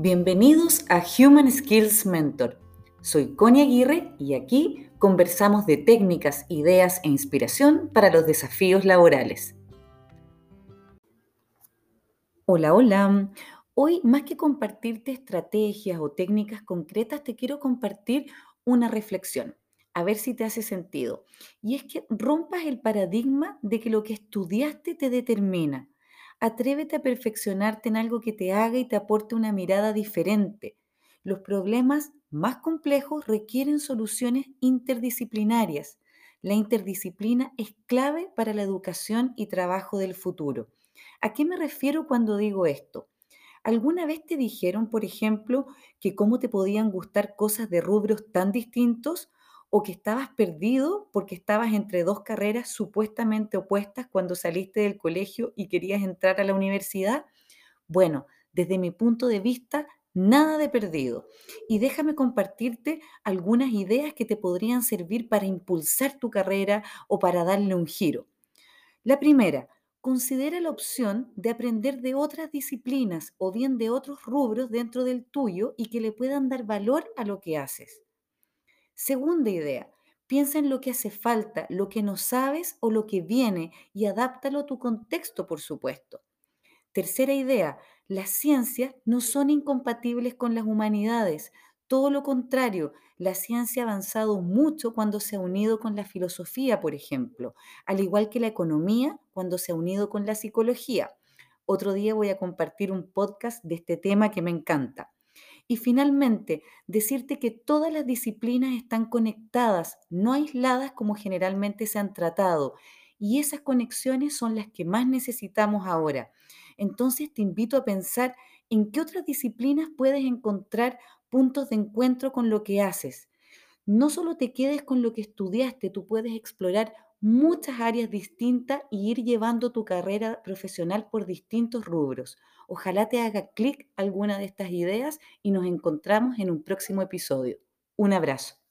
Bienvenidos a Human Skills Mentor. Soy Connie Aguirre y aquí conversamos de técnicas, ideas e inspiración para los desafíos laborales. Hola, hola. Hoy, más que compartirte estrategias o técnicas concretas, te quiero compartir una reflexión, a ver si te hace sentido. Y es que rompas el paradigma de que lo que estudiaste te determina. Atrévete a perfeccionarte en algo que te haga y te aporte una mirada diferente. Los problemas más complejos requieren soluciones interdisciplinarias. La interdisciplina es clave para la educación y trabajo del futuro. ¿A qué me refiero cuando digo esto? ¿Alguna vez te dijeron, por ejemplo, que cómo te podían gustar cosas de rubros tan distintos? O que estabas perdido porque estabas entre dos carreras supuestamente opuestas cuando saliste del colegio y querías entrar a la universidad? Bueno, desde mi punto de vista, nada de perdido. Y déjame compartirte algunas ideas que te podrían servir para impulsar tu carrera o para darle un giro. La primera, considera la opción de aprender de otras disciplinas o bien de otros rubros dentro del tuyo y que le puedan dar valor a lo que haces. Segunda idea, piensa en lo que hace falta, lo que no sabes o lo que viene y adáptalo a tu contexto, por supuesto. Tercera idea, las ciencias no son incompatibles con las humanidades. Todo lo contrario, la ciencia ha avanzado mucho cuando se ha unido con la filosofía, por ejemplo, al igual que la economía cuando se ha unido con la psicología. Otro día voy a compartir un podcast de este tema que me encanta. Y finalmente, decirte que todas las disciplinas están conectadas, no aisladas como generalmente se han tratado. Y esas conexiones son las que más necesitamos ahora. Entonces te invito a pensar en qué otras disciplinas puedes encontrar puntos de encuentro con lo que haces. No solo te quedes con lo que estudiaste, tú puedes explorar muchas áreas distintas y ir llevando tu carrera profesional por distintos rubros. Ojalá te haga clic alguna de estas ideas y nos encontramos en un próximo episodio. Un abrazo.